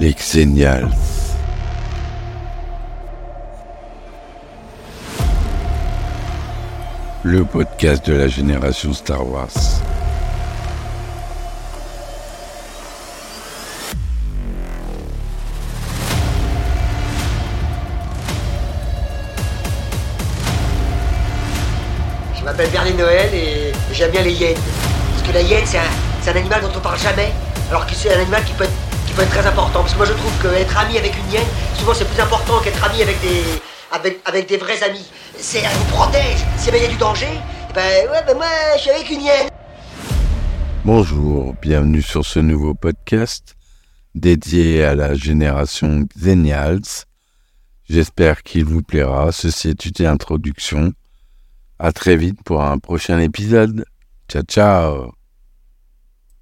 Les Xenials. Le podcast de la génération Star Wars. Je m'appelle Berlin Noël et j'aime bien les hyènes. Parce que la hyène, c'est un, un animal dont on parle jamais, alors que c'est un animal qui peut, être, qui peut être très important. Parce que moi, je trouve qu'être ami avec une hyène, souvent, c'est plus important qu'être ami avec des, avec, avec des vrais amis. C'est, elle vous protège. Si il y a du danger, eh ben ouais, ben moi, je suis avec une hyène. Bonjour, bienvenue sur ce nouveau podcast dédié à la génération Xenials. J'espère qu'il vous plaira. Ceci est une introduction. À très vite pour un prochain épisode. Ciao ciao